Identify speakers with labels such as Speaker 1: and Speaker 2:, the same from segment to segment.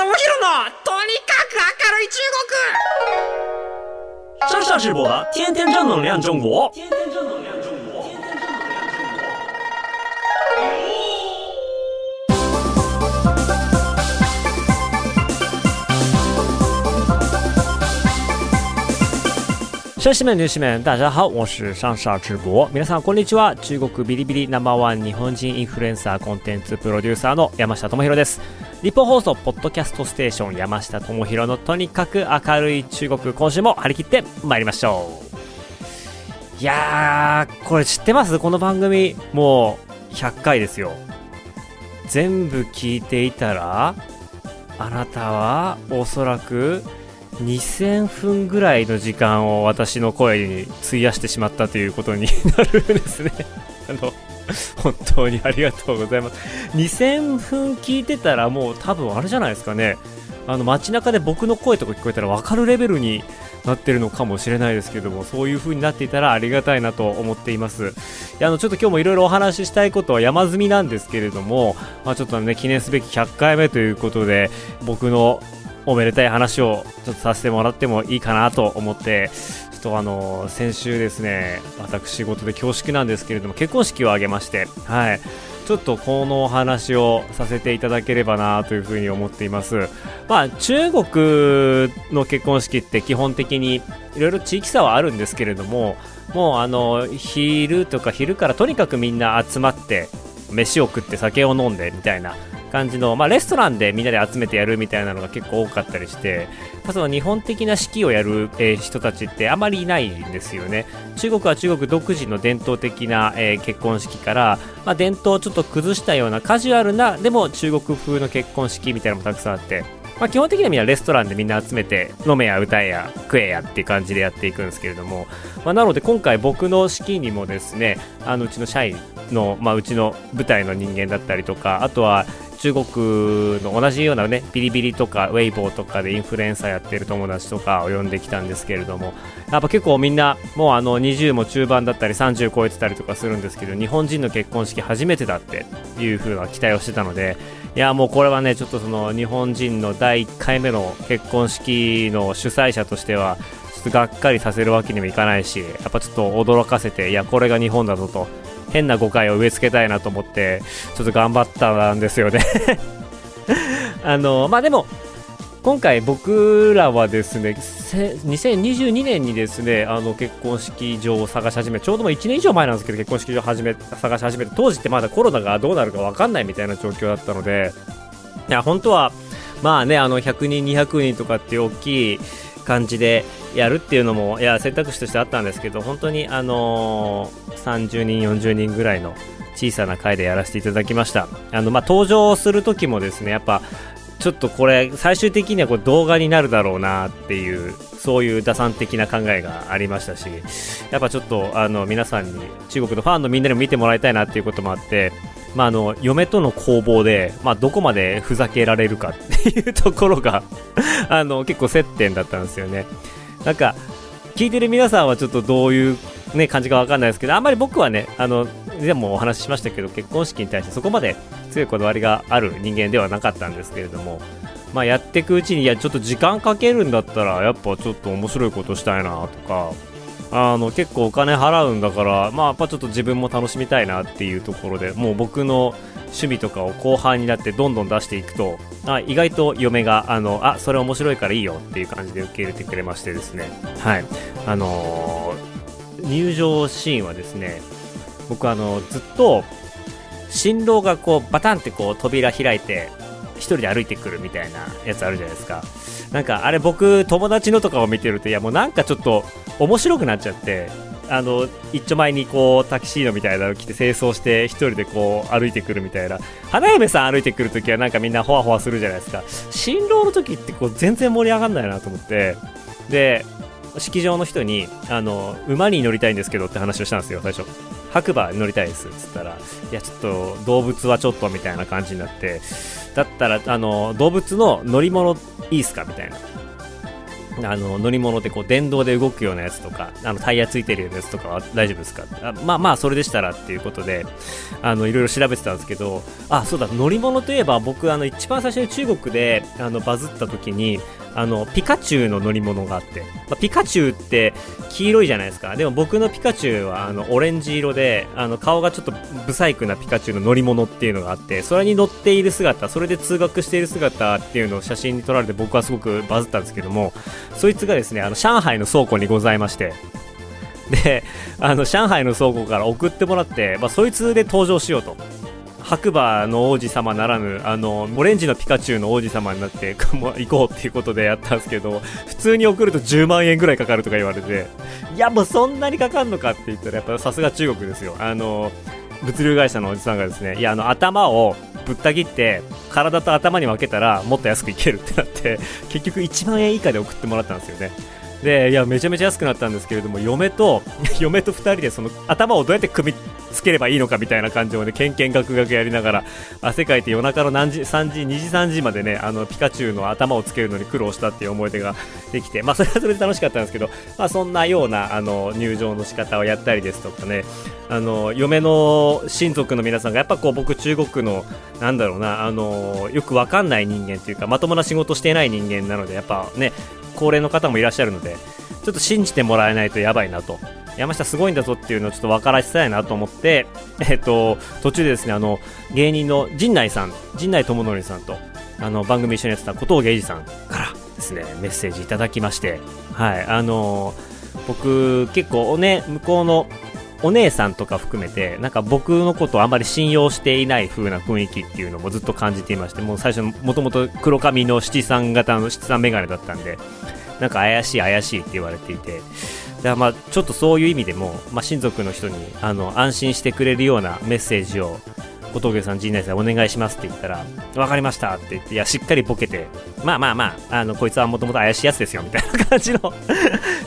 Speaker 1: 智弘のとにかく明るい中国
Speaker 2: 上上直播的天天正能量中国。天天正能量中国。乡亲们、女士们，大家好，我是上上直播。皆さんこんにちは。中国ビリビリナンバーワン日本人インフルエンサーコンテンツプロデューサーの山下智博です。日本放送ポッドキャストステーション山下智博のとにかく明るい中国今週も張り切って参りましょう。いやー、これ知ってます？この番組もう100回ですよ。全部聞いていたらあなたはおそらく2000分ぐらいの時間を私の声に費やしてしまったということになるんですね。あの 本当にありがとうございます。2000分聞いてたらもう多分あれじゃないですかね。あの街中で僕の声とか聞こえたら分かるレベルになってるのかもしれないですけどもそういう風になっていたらありがたいなと思っていますいやあのちょっと今日もいろいろお話ししたいことは山積みなんですけれども、まあ、ちょっとね記念すべき100回目ということで僕のおめでたい話をちょっとさせてもらってもいいかなと思ってとあの先週ですね私事で恐縮なんですけれども結婚式を挙げましてはいちょっとこのお話をさせていただければなというふうに思っています。まあ中国の結婚式って基本的にいろいろ地域差はあるんですけれども、もうあの昼とか昼からとにかくみんな集まって飯を食って酒を飲んでみたいな感じの、まあ、レストランでみんなで集めてやるみたいなのが結構多かったりして、まあ、その日本的な式をやる、えー、人たちってあまりいないんですよね。中国は中国独自の伝統的な、えー、結婚式から、まあ、伝統をちょっと崩したようなカジュアルな、でも中国風の結婚式みたいなのもたくさんあって、まあ、基本的にはみんなレストランでみんな集めて飲めや歌えや食えやっていう感じでやっていくんですけれども、まあ、なので今回僕の式にもですねあのうちの社員の、まあ、うちの舞台の人間だったりとかあとは中国の同じようなね、ビリビリとかウェイボーとかでインフルエンサーやってる友達とかを呼んできたんですけれども、やっぱ結構みんな、もうあの20も中盤だったり30超えてたりとかするんですけど、日本人の結婚式初めてだっていう風な期待をしてたので、いやもうこれはね、ちょっとその日本人の第1回目の結婚式の主催者としては、ちょっとがっかりさせるわけにもいかないし、やっぱちょっと驚かせて、いや、これが日本だぞと変な誤解を植え付けたいなと思ってちょっと頑張ったんですよね。あのまあでも今回僕らはですね2022年にですねあの結婚式場を探し始めちょうども1年以上前なんですけど結婚式場始め探し始めて当時ってまだコロナがどうなるか分かんないみたいな状況だったのでいや本当はまあねあの100人200人とかっていう大きい感じでやるっていうのもいや選択肢としてあったんですけど本当にあのー、30人40人ぐらいの小さな回でやらせていただきました。あの、まあ、登場する時もですねやっぱちょっとこれ最終的にはこれ動画になるだろうなっていうそういう打算的な考えがありましたしやっぱちょっとあの皆さんに中国のファンのみんなにも見てもらいたいなっていうこともあってまあ、あの嫁との攻防で、まあ、どこまでふざけられるかっていうところが あの結構接点だったんですよね。なんか聞いてる皆さんはちょっとどういう、ね、感じかわかんないですけどあんまり僕はねあのでもお話ししましたけど結婚式に対してそこまで強いこだわりがある人間ではなかったんですけれども、まあ、やっていくうちにいやちょっと時間かけるんだったらやっぱちょっと面白いことしたいなとかあの結構お金払うんだからまあやっぱちょっと自分も楽しみたいなっていうところでもう僕の趣味とかを後半になってどんどん出していくとあ意外と嫁があのあそれ面白いからいいよっていう感じで受け入れてくれましてですね。はい。あのー、入場シーンはですね僕あのずっと新郎がこうバタンってこう扉開いて1人で歩いてくるみたいなやつあるじゃないですか。なんかあれ僕友達のとかを見てるといやもうなんかちょっと面白くなっちゃってあの一丁前にこうタキシードみたいなの着て清掃して一人でこう歩いてくるみたいな。花嫁さん歩いてくるときはなんかみんなほわほわするじゃないですか。新郎の時ってこう全然盛り上がんないなと思って。で式場の人にあの馬に乗りたいんですけどって話をしたんですよ最初。白馬に乗りたいですっつったらいやちょっと動物はちょっとみたいな感じになってだったらあの動物の乗り物いいっすかみたいな。あの乗り物でこう電動で動くようなやつとかあのタイヤついてるようなやつとかは大丈夫ですか？あまあまあそれでしたらっていうことであのいろいろ調べてたんですけどあそうだ乗り物といえば僕あの一番最初に中国であのバズった時にあのピカチュウの乗り物があって、まあ、ピカチュウって黄色いじゃないですか。でも僕のピカチュウはあのオレンジ色であの顔がちょっとブサイクなピカチュウの乗り物っていうのがあってそれに乗っている姿それで通学している姿っていうのを写真に撮られて僕はすごくバズったんですけどもそいつがですねあの上海の倉庫にございましてであの上海の倉庫から送ってもらって、まあ、そいつで登場しようと。白馬の王子様ならぬあのオレンジのピカチュウの王子様になって も行こうっていうことでやったんですけど普通に送ると10万円ぐらいかかるとか言われていやもうそんなにかかるのかって言ったらやっぱさすが中国ですよ。あの物流会社のおじさんがですねいやあの頭をぶった切って体と頭に分けたらもっと安くいけるってなって結局1万円以下で送ってもらったんですよね。でいやめちゃめちゃ安くなったんですけれども嫁と 嫁と2人でその頭をどうやって組みつければいいのかみたいな感じをねけんけんがくがくやりながら汗かいて夜中の何時3時2時3時までねあのピカチュウの頭をつけるのに苦労したっていう思い出ができてまあそれはそれで楽しかったんですけどまあそんなようなあの入場の仕方をやったりですとかねあの嫁の親族の皆さんがやっぱこう僕中国のなんだろうなあのよくわかんない人間というかまともな仕事していない人間なのでやっぱね高齢の方もいらっしゃるのでちょっと信じてもらえないとやばいなと。山下すごいんだぞっていうのをちょっと分からせたいなと思って、えっと、途中でですねあの芸人の陣内さん陣内智則さんとあの番組一緒にやってた小峠英二さんからですねメッセージいただきましてはいあの僕結構ね向こうのお姉さんとか含めて、なんか僕のことをあまり信用していない風な雰囲気っていうのもずっと感じていまして、もう最初、もともと黒髪の七三型の七三メガネだったんで、なんか怪しい怪しいって言われていて、だまあちょっとそういう意味でも、まあ、親族の人にあの安心してくれるようなメッセージを小峠さん、陣内さん、お願いしますって言ったら、分かりましたって言って、いや、しっかりボケて、まあまあまあ、あのこいつはもともと怪しいやつですよみたいな感じの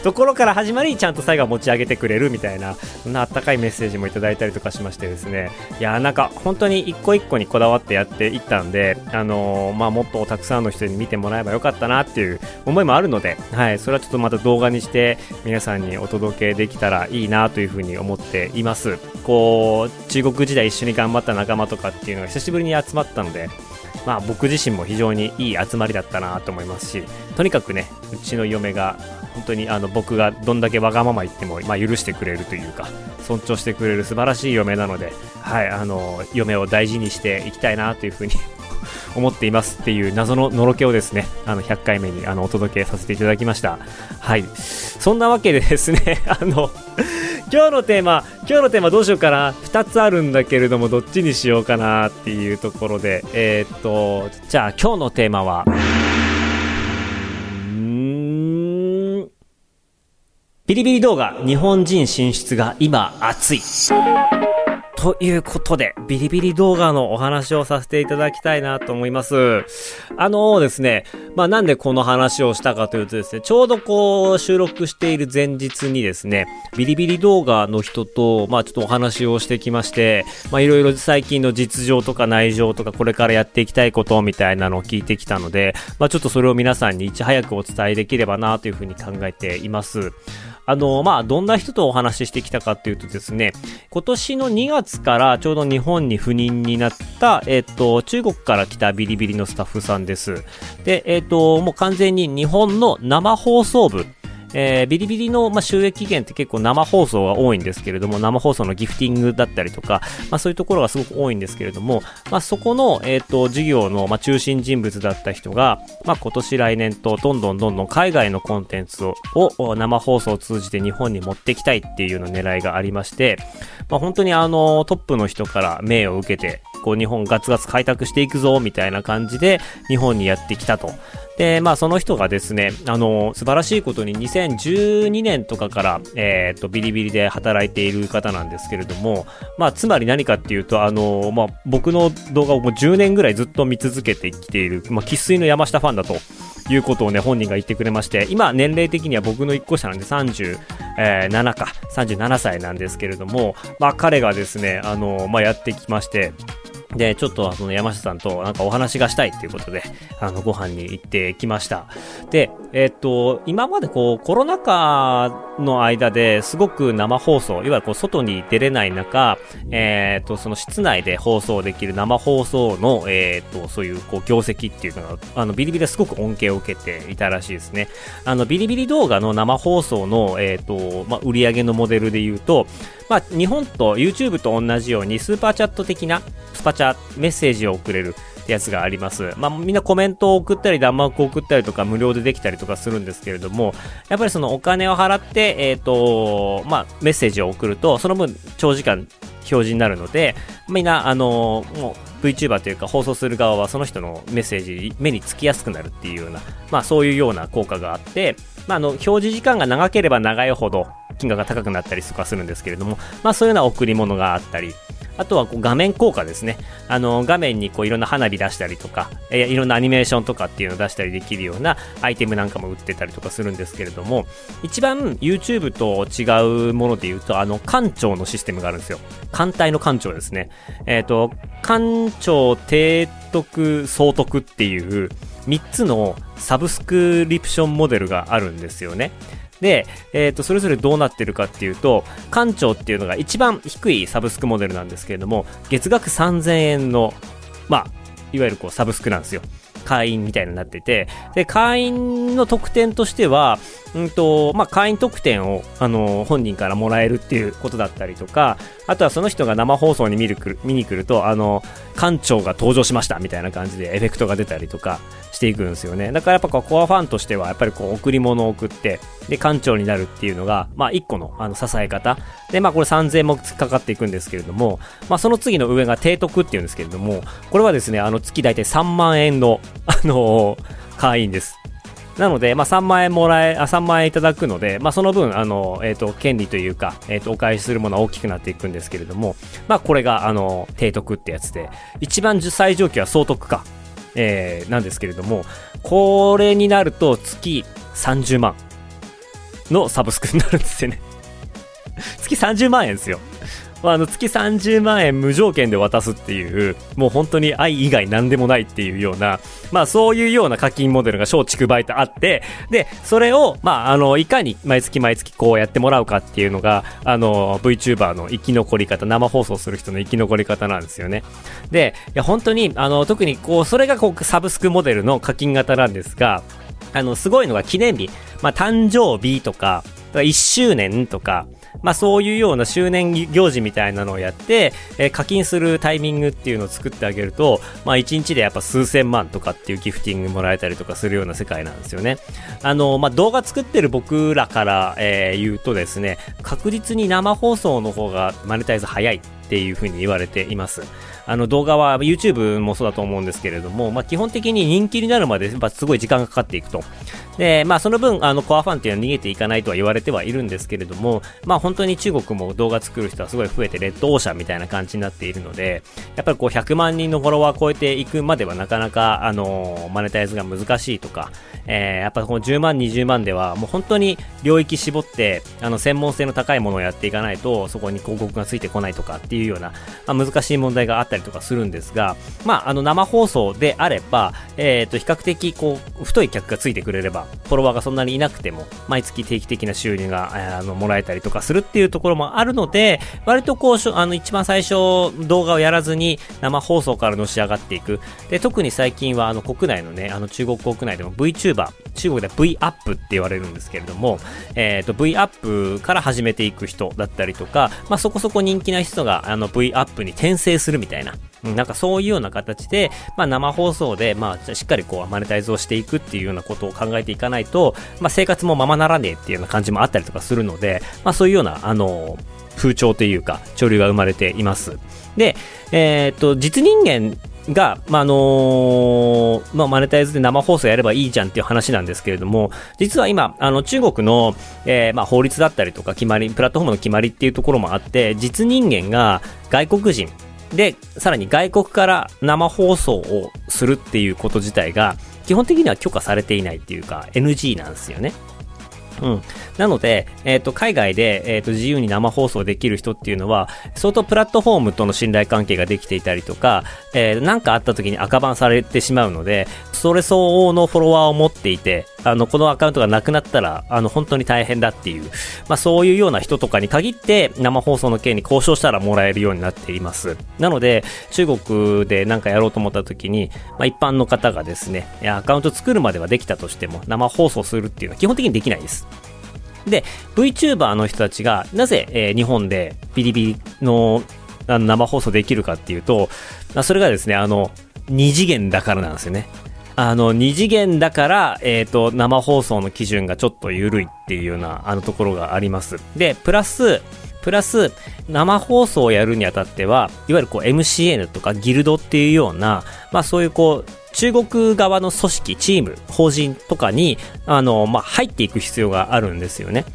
Speaker 2: ところから始まり、ちゃんと最後は持ち上げてくれるみたいな、そんなあったかいメッセージもいただいたりとかしましてですね、いや、なんか本当に一個一個にこだわってやっていったんで、あのー、まあ、もっとたくさんの人に見てもらえばよかったなっていう思いもあるので、はい、それはちょっとまた動画にして皆さんにお届けできたらいいなというふうに思っています。こう、中国時代一緒に頑張った仲間とかっていうのが久しぶりに集まったので、まあ僕自身も非常にいい集まりだったなと思いますし、とにかくね、うちの嫁が本当にあの僕がどんだけわがまま言っても、まあ、許してくれるというか、尊重してくれる素晴らしい嫁なので、はい、あの、嫁を大事にしていきたいなというふうに 思っていますっていう謎ののろけをですね、あの100回目にあのお届けさせていただきました。はい。そんなわけでですね、あの、今日のテーマ、今日のテーマどうしようかな。2つあるんだけれども、どっちにしようかなっていうところで、えー、っと、じゃあ今日のテーマは、ビリビリ動画日本人進出が今熱い。ということで、ビリビリ動画のお話をさせていただきたいなと思います。あのー、ですね、まあなんでこの話をしたかというとですね、ちょうどこう収録している前日にですね、ビリビリ動画の人と、まあちょっとお話をしてきまして、まあいろいろ最近の実情とか内情とかこれからやっていきたいことみたいなのを聞いてきたので、まあちょっとそれを皆さんにいち早くお伝えできればなというふうに考えています。あの、まあ、どんな人とお話ししてきたかっていうとですね、今年の2月からちょうど日本に赴任になった、えっ、と、中国から来たビリビリのスタッフさんです。で、えっ、と、もう完全に日本の生放送部、えー、ビリビリの、まあ、収益源って結構生放送が多いんですけれども、生放送のギフティングだったりとか、まあ、そういうところがすごく多いんですけれども、まあ、そこの、えっ、ー、と、事業の、まあ、中心人物だった人が、まあ、今年来年とどんどんどんどん海外のコンテンツをを生放送を通じて日本に持ってきたいっていうような狙いがありまして、まあ、本当にあの、トップの人から命を受けて、こう日本ガツガツ開拓していくぞみたいな感じで日本にやってきたと。で、まあその人がですね、あの、素晴らしいことに2012年とかから、えっ、と、ビリビリで働いている方なんですけれども、まあつまり何かっていうと、あの、まあ僕の動画をもう10年ぐらいずっと見続けてきている、まあ生粋の山下ファンだと。いうことをね、本人が言ってくれまして、今、年齢的には僕の1個下なんで37か、37歳なんですけれども、まあ彼がですね、あの、まあやってきまして、で、ちょっとその山下さんとなんかお話がしたいっていうことで、あの、ご飯に行ってきました。で、えっと、今までこう、コロナ禍の間ですごく生放送、いわゆるこう、外に出れない中、えっと、その室内で放送できる生放送の、えっと、そういうこう、業績っていうのが、あの、ビリビリですごく恩恵を受けていたらしいですね。あの、ビリビリ動画の生放送の、えっと、まあ、売り上げのモデルで言うと、まあ、日本と YouTube と同じようにスーパーチャット的なスパチャたメッセージを送れるやつがあります。まあ、みんなコメントを送ったり、弾幕を送ったりとか、無料でできたりとかするんですけれども、やっぱりそのお金を払って、えっ、ー、と、まあ、メッセージを送ると、その分長時間表示になるので、みんな、あの、もう VTuber というか放送する側はその人のメッセージ目につきやすくなるっていうような、まあそういうような効果があって、まああの、表示時間が長ければ長いほど金額が高くなったりとかするんですけれども、まあそういうような贈り物があったり、あとはこう画面効果ですね。あの、画面にこういろんな花火出したりとか、いろんなアニメーションとかっていうのを出したりできるようなアイテムなんかも売ってたりとかするんですけれども、一番 YouTube と違うもので言うと、あの、館長のシステムがあるんですよ。艦隊の艦長ですね。えっ、ー、と、艦長提督総督っていう3つのサブスクリプションモデルがあるんですよね。で、えっ、ー、と、それぞれどうなってるかっていうと、館長っていうのが一番低いサブスクモデルなんですけれども、月額3000円の、まあ、いわゆるこうサブスクなんですよ。会員みたいになってて、で、会員の特典としては、うんと、まあ、会員特典を、あの、本人からもらえるっていうことだったりとか、あとはその人が生放送に見るくる見に来ると、あの、館長が登場しましたみたいな感じでエフェクトが出たりとかしていくんですよね。だからやっぱこうコアファンとしては、やっぱりこう贈り物を送って、で、館長になるっていうのが、まあ一個のあの支え方。で、まあこれ3000円もかかっていくんですけれども、まあその次の上が提督っていうんですけれども、これはですね、あの月大体3万円の、あの、会員です。なので、まあ、3万円もらえ、あ、3万円いただくので、まあ、その分、あの、えっ、ー、と、権利というか、えっ、ー、と、お返しするものは大きくなっていくんですけれども、まあ、これが、あの、提督ってやつで、一番最上級は総督か、えー、なんですけれども、これになると月30万のサブスクになるんですよね月30万円ですよ。まあ、あの月30万円無条件で渡すっていう、もう本当に愛以外何でもないっていうような、まあそういうような課金モデルが小畜梅とあって、で、それを、まああの、いかに毎月毎月こうやってもらうかっていうのが、あの、VTuber の生き残り方、生放送する人の生き残り方なんですよね。で、いや本当に、あの、特にこう、それがこう、サブスクモデルの課金型なんですが、あの、すごいのが記念日、まあ誕生日とか、1周年とか、まあそういうような周年行事みたいなのをやって、えー、課金するタイミングっていうのを作ってあげると、まあ1日でやっぱ数千万とかっていうギフティングもらえたりとかするような世界なんですよね。あの、まあ動画作ってる僕らから、えー、言うとですね、確実に生放送の方がマネタイズ早いっていうふうに言われています。あの動画は YouTube もそうだと思うんですけれども、まあ、基本的に人気になるまでやっぱすごい時間がかかっていくと。で、まあその分、あのコアファンっていうのは逃げていかないとは言われてはいるんですけれども、まあ本当に中国も動画作る人はすごい増えてレッドオーシャンみたいな感じになっているので、やっぱりこう100万人のフォロワー超えていくまではなかなか、あのマネタイズが難しいとか、えー、やっぱこの10万、20万ではもう本当に領域絞って、あの専門性の高いものをやっていかないと、そこに広告がついてこないとかっていうような、まあ、難しい問題があったりとかするんですが、まああの生放送であれば、えっ、ー、と比較的こう太い客がついてくれれば、フォロワーがそんなにいなくても、毎月定期的な収入が、あの、もらえたりとかするっていうところもあるので、割とこう、あの、一番最初、動画をやらずに生放送からのし上がっていく。で、特に最近は、あの、国内のね、あの、中国国内でも VTuber、中国では V アップって言われるんですけれども、えっ、ー、と、V アップから始めていく人だったりとか、まあ、そこそこ人気な人が、あの、V アップに転生するみたいな、なんかそういうような形で、まあ生放送で、まあしっかりこうマネタイズをしていくっていうようなことを考えていかないと、まあ生活もままならねえっていうような感じもあったりとかするので、まあそういうような、あの、風潮というか、潮流が生まれています。で、えー、っと、実人間が、まあ、あのー、まあ、マネタイズで生放送やればいいじゃんっていう話なんですけれども、実は今、あの、中国の、えー、まあ、法律だったりとか決まり、プラットフォームの決まりっていうところもあって、実人間が外国人、で、さらに外国から生放送をするっていうこと自体が、基本的には許可されていないっていうか、NG なんですよね。うん。なので、えっ、ー、と、海外で、えっ、ー、と、自由に生放送できる人っていうのは、相当プラットフォームとの信頼関係ができていたりとか、えー、なんかあった時に赤番されてしまうので、それ相応のフォロワーを持っていて、あの、このアカウントがなくなったら、あの、本当に大変だっていう、まあ、そういうような人とかに限って、生放送の件に交渉したらもらえるようになっています。なので、中国でなんかやろうと思った時に、まあ、一般の方がですね、アカウント作るまではできたとしても、生放送するっていうのは基本的にできないです。で、VTuber の人たちが、なぜ、えー、日本でビリビリの生放送できるかっていうと、それがですね、あの、二次元だからなんですよね。あの、二次元だから、えっ、ー、と、生放送の基準がちょっと緩いっていうような、あのところがあります。で、プラス、プラス、生放送をやるにあたっては、いわゆるこう MCN とかギルドっていうような、まあそういうこう、中国側の組織、チーム、法人とかに、あの、まあ、入っていく必要があるんですよね。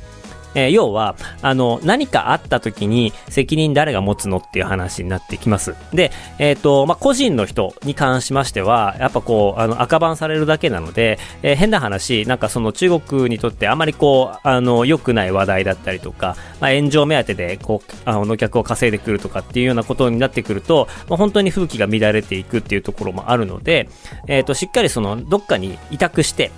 Speaker 2: えー、要は、あの、何かあった時に責任誰が持つのっていう話になってきます。で、えっ、ー、と、まあ、個人の人に関しましては、やっぱこう、あの、赤番されるだけなので、えー、変な話、なんかその中国にとってあまりこう、あの、良くない話題だったりとか、まあ、炎上目当てで、こう、あの、客を稼いでくるとかっていうようなことになってくると、まあ、本当に風紀が乱れていくっていうところもあるので、えっ、と、しっかりその、どっかに委託して、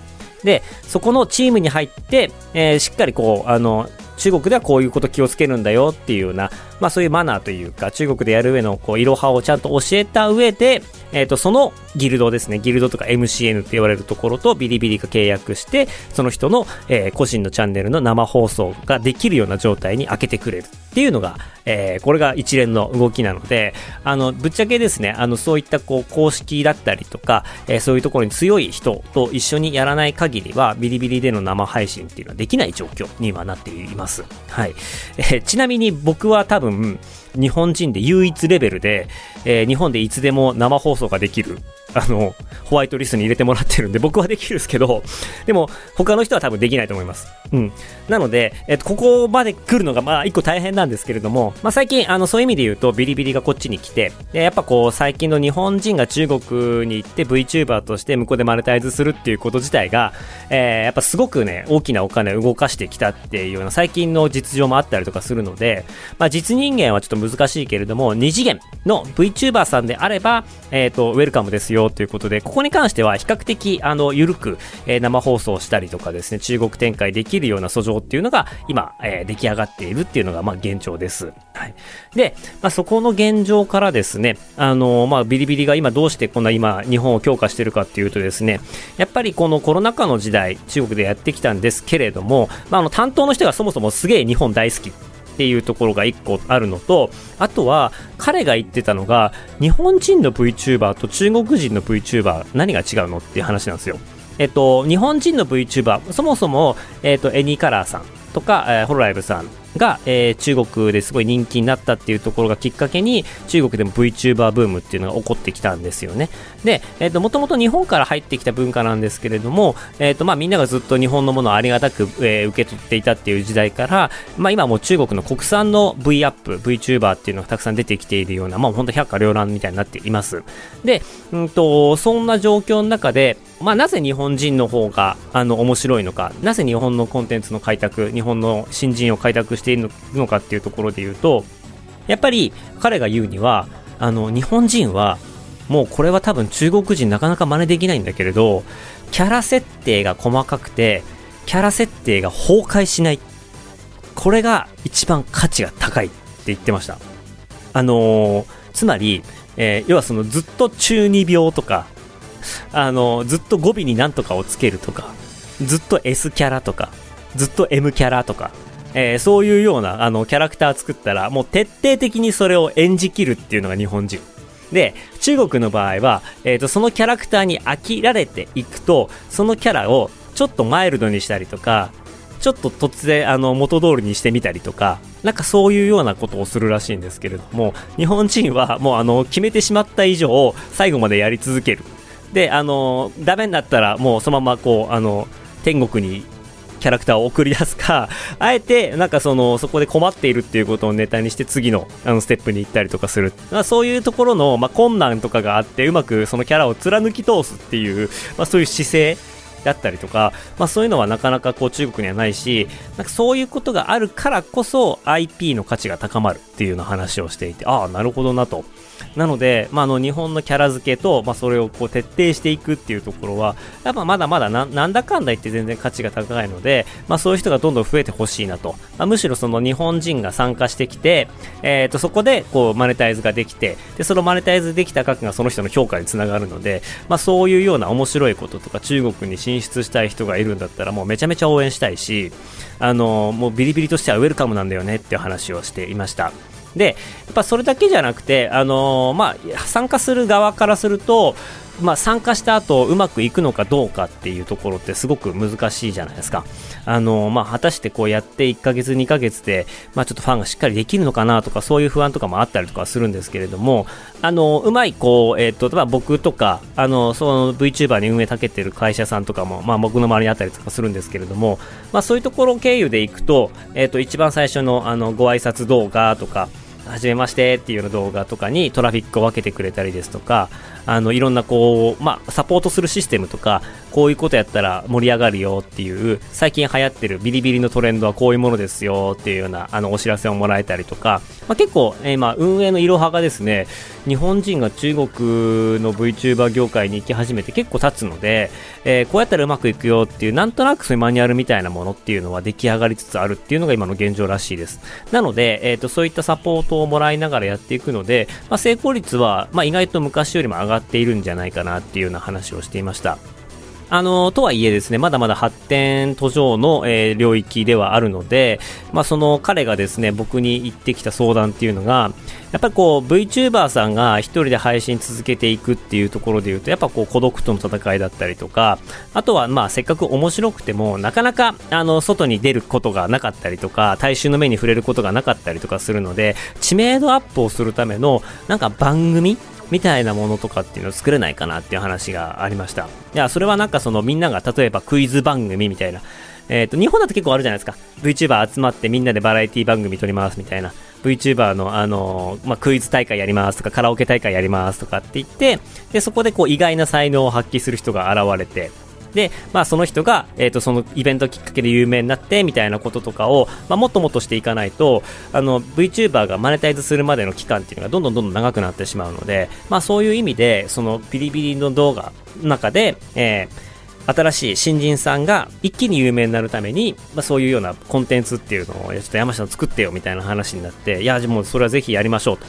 Speaker 2: で、そこのチームに入って、えー、しっかりこう、あの、中国ではこういうこと気をつけるんだよっていうような、まあそういうマナーというか、中国でやる上のこう、いろはをちゃんと教えた上で、えっ、ー、と、そのギルドですね、ギルドとか MCN って言われるところとビリビリが契約して、その人の、えー、個人のチャンネルの生放送ができるような状態に開けてくれるっていうのが、えー、これが一連の動きなので、あの、ぶっちゃけですね、あの、そういったこう、公式だったりとか、えー、そういうところに強い人と一緒にやらない限りは、ビリビリでの生配信っていうのはできない状況にはなっています。はい。えー、ちなみに僕は多分、日本人で唯一レベルで、えー、日本でいつでも生放送ができるあの、ホワイトリストに入れてもらってるんで、僕はできるんですけど、でも、他の人は多分できないと思います。うん。なので、えっと、ここまで来るのが、まあ、一個大変なんですけれども、まあ、最近、あの、そういう意味で言うと、ビリビリがこっちに来て、で、やっぱこう、最近の日本人が中国に行って VTuber として向こうでマネタイズするっていうこと自体が、えー、やっぱすごくね、大きなお金を動かしてきたっていうような最近の実情もあったりとかするので、まあ、実人間はちょっと難しいけれども、二次元の VTuber さんであれば、えっ、ー、と、ウェルカムですよということで、ここに関しては比較的、あの、ゆるく、えー、生放送したりとかですね、中国展開できるような訴状っていうのが、今、えー、出来上がっているっていうのが、まあ、現状です。はい。で、まあ、そこの現状からですね、あの、まあ、ビリビリが今どうしてこんな今、日本を強化してるかっていうとですね、やっぱりこのコロナ禍の時代、中国でやってきたんですけれども、まあ、あの、担当の人がそもそもすげえ日本大好きっていうところが1個あるのと、あとは彼が言ってたのが、日本人の VTuber と中国人の VTuber 何が違うのっていう話なんですよ。えっと、日本人の VTuber、そもそも、えっと、エニーカラーさんとか、えー、ホロライブさんが、えー、中国ですごい人気になったっていうところがきっかけに中国でも VTuber ブームっていうのが起こってきたんですよね。で、えっ、と、もと日本から入ってきた文化なんですけれども、え、ー、と、まあみんながずっと日本のものをありがたく、えー、受け取っていたっていう時代から、まあ今もう中国の国産の V アップ、VTuber っていうのがたくさん出てきているような、まあ本当百花繚乱みたいになっています。で、うんと、そんな状況の中で、まあなぜ日本人の方が、あの、面白いのか、なぜ日本のコンテンツの開拓、日本の新人を開拓しているのかっていうところで言うと、やっぱり彼が言うには、あの、日本人は、もうこれは多分中国人なかなか真似できないんだけれど、キャラ設定が細かくて、キャラ設定が崩壊しない。これが一番価値が高いって言ってました。あのー、つまり、えー、要はそのずっと中二病とか、あの、ずっと語尾になんとかをつけるとか、ずっと S キャラとか、ずっと M キャラとか、えー、そういうような、あの、キャラクター作ったら、もう徹底的にそれを演じきるっていうのが日本人。で、中国の場合は、えっ、ー、と、そのキャラクターに飽きられていくと、そのキャラをちょっとマイルドにしたりとか、ちょっと突然、あの、元通りにしてみたりとか、なんかそういうようなことをするらしいんですけれども、日本人はもうあの、決めてしまった以上、最後までやり続ける。で、あの、ダメになったらもうそのままこう、あの、天国にキャラクターを送り出すか、あえて、なんかその、そこで困っているっていうことをネタにして次の、あの、ステップに行ったりとかする。まあ、そういうところの、まあ、困難とかがあって、うまくそのキャラを貫き通すっていう、まあ、そういう姿勢だったりとか、まあ、そういうのはなかなかこう中国にはないしなんかそういうことがあるからこそ IP の価値が高まるっていうような話をしていてああなるほどなとなので、まあ、あの日本のキャラ付けと、まあ、それをこう徹底していくっていうところはやっぱまだまだなんだかんだ言って全然価値が高いので、まあ、そういう人がどんどん増えてほしいなと、まあ、むしろその日本人が参加してきて、えー、とそこでこうマネタイズができてでそのマネタイズできた額がその人の評価につながるので、まあ、そういうような面白いこととか中国に進出したい人がいるんだったらもうめちゃめちゃ応援したいしあのもうビリビリとしてはウェルカムなんだよねっていう話をしていました。で、やっぱそれだけじゃなくて、あのー、まあ、参加する側からすると、まあ、参加した後うまくいくのかどうかっていうところってすごく難しいじゃないですか。あのまあ、果たしてこうやって1ヶ月2ヶ月で、まあ、ちょっとファンがしっかりできるのかなとかそういう不安とかもあったりとかするんですけれどもあのうまいこう、えーとまあ、僕とかあのその VTuber に運営たけてる会社さんとかも、まあ、僕の周りにあったりとかするんですけれども、まあ、そういうところ経由でいくと,、えー、と一番最初のあのご挨拶動画とかはじめましてっていうような動画とかにトラフィックを分けてくれたりですとか、あのいろんなこう、まあ、サポートするシステムとかこういうことやったら盛り上がるよっていう最近流行ってるビリビリのトレンドはこういうものですよっていうようなあのお知らせをもらえたりとか、まあ、結構、えー、まあ運営のいろはがですね日本人が中国の VTuber 業界に行き始めて結構経つので、えー、こうやったらうまくいくよっていうなんとなくそういうマニュアルみたいなものっていうのは出来上がりつつあるっていうのが今の現状らしいです。なので、えーと、そういったサポートをもらいながらやっていくので、まあ、成功率は、まあ、意外と昔よりも上がっているんじゃないかなっていうような話をしていました。あの、とはいえですね、まだまだ発展途上の、えー、領域ではあるので、まあ、その彼がですね、僕に言ってきた相談っていうのが、やっぱりこう VTuber さんが一人で配信続けていくっていうところで言うとやっぱこう孤独との戦いだったりとかあとはまあせっかく面白くてもなかなかあの外に出ることがなかったりとか大衆の目に触れることがなかったりとかするので知名度アップをするためのなんか番組みたいなものとかっていうのを作れないかなっていう話がありました。いや、それはなんかそのみんなが例えばクイズ番組みたいな、えっ、ー、と、日本だと結構あるじゃないですか。VTuber 集まってみんなでバラエティ番組撮りますみたいな。VTuber の、あのー、まあ、クイズ大会やりますとか、カラオケ大会やりますとかって言って、で、そこでこう意外な才能を発揮する人が現れて、で、まあ、その人が、えーと、そのイベントきっかけで有名になってみたいなこととかを、まあ、もっともっとしていかないとあの VTuber がマネタイズするまでの期間っていうのがどんどんどんどん長くなってしまうので、まあ、そういう意味でそのビリビリの動画の中で、えー新しい新人さんが一気に有名になるために、まあ、そういうようなコンテンツっていうのをちょっと山下作ってよみたいな話になっていやもうそれはぜひやりましょうと。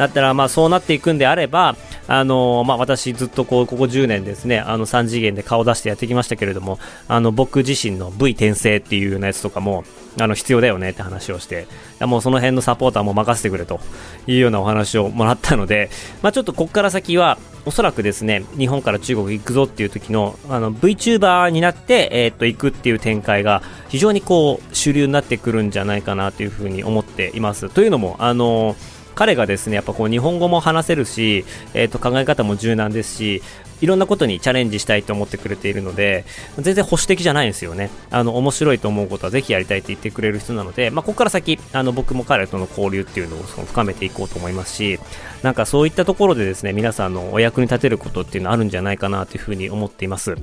Speaker 2: だったらまあそうなっていくんであればあのまあ、私ずっとこうここ10年ですねあの3次元で顔出してやってきましたけれどもあの僕自身の V 転生っていうようなやつとかもあの必要だよねって話をしてもうその辺のサポーターも任せてくれというようなお話をもらったので、まあ、ちょっとここから先はおそらくですね日本から中国行くぞっていう時のあの VTuber になって、えー、っと行くっていう展開が非常にこう主流になってくるんじゃないかなというふうに思っています。というのもあのー彼がですねやっぱこう日本語も話せるし、えー、と考え方も柔軟ですしいろんなことにチャレンジしたいと思ってくれているので全然保守的じゃないんですよね。あの面白いと思うことはぜひやりたいって言ってくれる人なので、まあ、ここから先あの僕も彼との交流っていうのをその深めていこうと思いますしなんかそういったところでですね皆さんのお役に立てることっていうのはあるんじゃないかなというふうに思っています、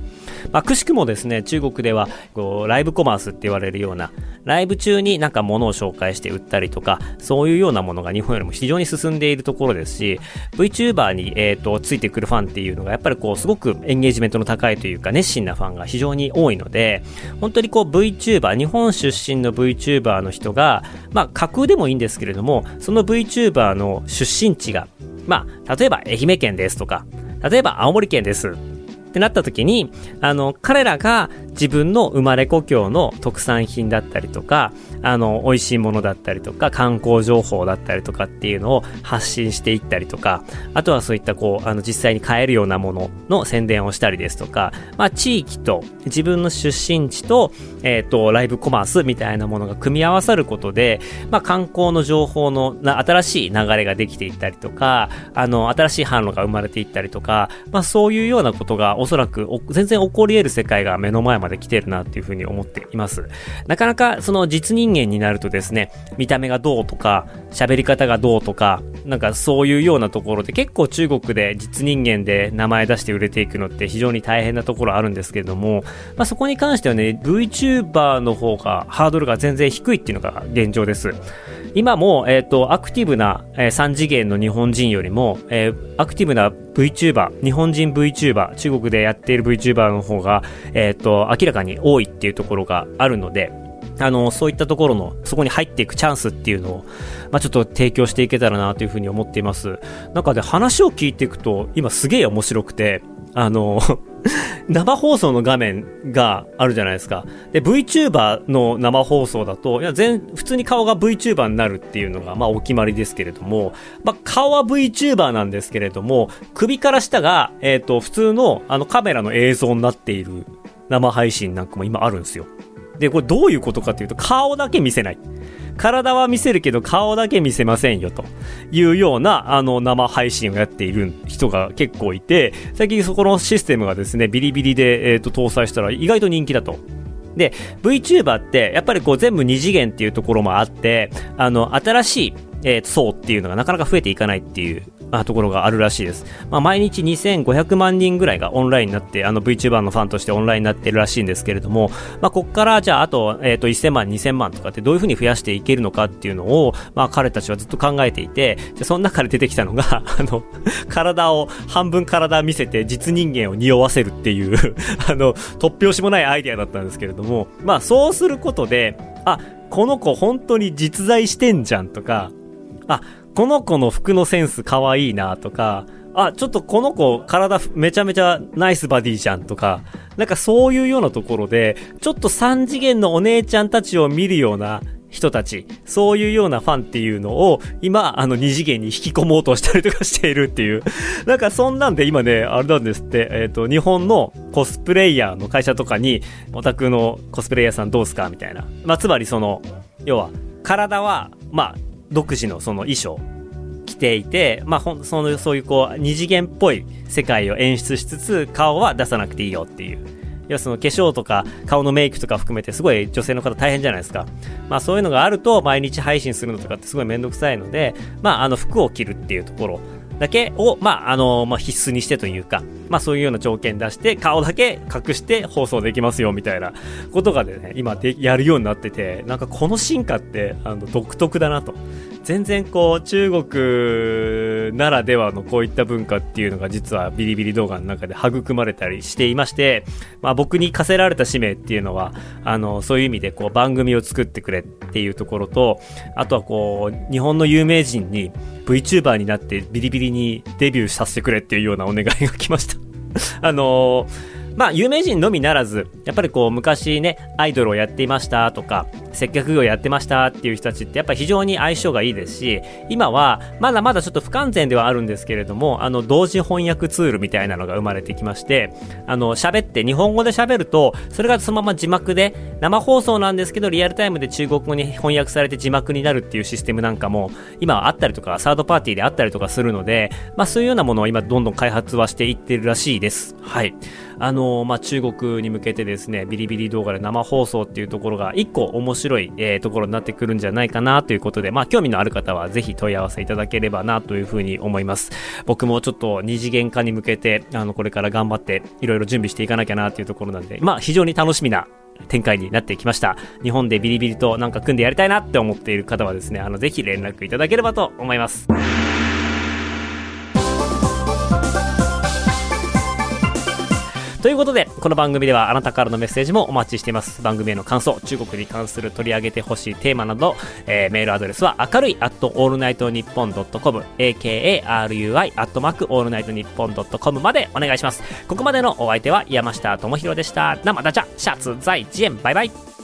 Speaker 2: まあ、くしくもですね中国ではこうライブコマースって言われるようなライブ中になんか物を紹介して売ったりとかそういうようなものが日本よりも非常に進んでいるところですし VTuber に、えーと、ついてくるファンっていうのがやっぱりこうすごくエンゲージメントの高いというか熱心なファンが非常に多いので本当にこう VTuber 日本出身の VTuber の人がまあ架空でもいいんですけれどもその VTuber の出身地がまあ例えば愛媛県ですとか例えば青森県ですってなった時に、あの、彼らが自分の生まれ故郷の特産品だったりとか、あの、美味しいものだったりとか、観光情報だったりとかっていうのを発信していったりとか、あとはそういったこう、あの、実際に買えるようなものの宣伝をしたりですとか、まあ、地域と自分の出身地と、え、ー、と、ライブコマースみたいなものが組み合わさることで、まあ、観光の情報の新しい流れができていったりとか、あの、新しい販路が生まれていったりとか、まあ、そういうようなことがおそらく全然起こり得る世界が目の前までで来てるなっていうふうに思っています。なかなかその実人間になるとですね、見た目がどうとか、喋り方がどうとか、なんかそういうようなところで結構中国で実人間で名前出して売れていくのって非常に大変なところあるんですけれども、まあ、そこに関してはね、VTuber の方がハードルが全然低いっていうのが現状です。今も、えっ、ー、と、アクティブな、えー、3次元の日本人よりも、えー、アクティブな VTuber、日本人 VTuber、中国でやっている VTuber の方が、えっ、と、明らかに多いっていうところがあるので、あの、そういったところの、そこに入っていくチャンスっていうのを、まあ、ちょっと提供していけたらなというふうに思っています。なんかで話を聞いていくと、今すげえ面白くて、あの、生放送の画面があるじゃないですか。で、VTuber の生放送だと、いや、全、普通に顔が VTuber になるっていうのが、まあ、お決まりですけれども、まあ、顔は VTuber なんですけれども、首から下が、えっ、ー、と、普通の、あの、カメラの映像になっている生配信なんかも今あるんですよ。で、これどういうことかというと、顔だけ見せない。体は見せるけど顔だけ見せませんよというようなあの生配信をやっている人が結構いて最近そこのシステムがですねビリビリで、えーと、搭載したら意外と人気だと。で VTuber ってやっぱりこう全部二次元っていうところもあってあの新しい、えー、層っていうのがなかなか増えていかないっていうあところがあるらしいです。まあ、毎日2500万人ぐらいがオンラインになって、あの VTuber のファンとしてオンラインになってるらしいんですけれども、まあ、ここからじゃああと、えっ、ー、と、1000万、2000万とかってどういうふうに増やしていけるのかっていうのを、まあ、彼たちはずっと考えていて、じゃその中で出てきたのが、あの、体を、半分体見せて実人間を匂わせるっていう あの、突拍子もないアイデアだったんですけれども、まあ、そうすることで、あ、この子本当に実在してんじゃんとか、あ、この子の服のセンス可愛いなとか、あ、ちょっとこの子体めちゃめちゃナイスバディじゃんとか、なんかそういうようなところで、ちょっと3次元のお姉ちゃんたちを見るような人たち、そういうようなファンっていうのを、今、あの、二次元に引き込もうとしたりとかしているっていう。なんかそんなんで今ね、あれなんですって、えっ、ー、と、日本のコスプレイヤーの会社とかに、オタクのコスプレイヤーさんどうすかみたいな。まあ、つまりその、要は、体は、まあ、独自のその衣装着ていて、まあ、ほんそのそういうこう二次元っぽい世界を演出しつつ顔は出さなくていいよっていう。要はその化粧とか顔のメイクとか含めてすごい女性の方大変じゃないですか。まあそういうのがあると毎日配信するのとかってすごい面倒くさいので、まああの服を着るっていうところだけを、まあ、あの、まあ、必須にしてというか、まあ、そういうような条件出して、顔だけ隠して放送できますよ、みたいなことがでね、今で、やるようになってて、なんかこの進化って、あの、独特だなと。全然こう、中国ならではのこういった文化っていうのが実はビリビリ動画の中で育まれたりしていまして、まあ、僕に課せられた使命っていうのは、あの、そういう意味でこう、番組を作ってくれっていうところと、あとはこう、日本の有名人に VTuber になってビリビリにデビューさせてくれっていうようなお願いが来ました。あのーまあ、有名人のみならず、やっぱりこう、昔ね、アイドルをやっていましたとか、接客業やってましたっていう人たちって、やっぱり非常に相性がいいですし、今は、まだまだちょっと不完全ではあるんですけれども、あの、同時翻訳ツールみたいなのが生まれてきまして、あの、喋って、日本語で喋ると、それがそのまま字幕で、生放送なんですけど、リアルタイムで中国語に翻訳されて字幕になるっていうシステムなんかも、今はあったりとか、サードパーティーであったりとかするので、まあ、そういうようなものを今、どんどん開発はしていってるらしいです。はい。あのまあ、中国に向けてですね、ビリビリ動画で生放送っていうところが一個面白い、えー、ところになってくるんじゃないかなということで、まあ、興味のある方はぜひ問い合わせいただければなというふうに思います。僕もちょっと二次元化に向けて、あの、これから頑張っていろいろ準備していかなきゃなというところなんで、まあ、非常に楽しみな展開になってきました。日本でビリビリとなんか組んでやりたいなって思っている方はですね、あの、ぜひ連絡いただければと思います。ということで、この番組ではあなたからのメッセージもお待ちしています。番組への感想、中国に関する取り上げてほしいテーマなど、えー、メールアドレスは明るい at allnightnippon.com、akarui アットマークオールナイトニッポンドットコムまでお願いします。ここまでのお相手は山下智博でした。生ダチャ、シャツ、在地園、バイバイ。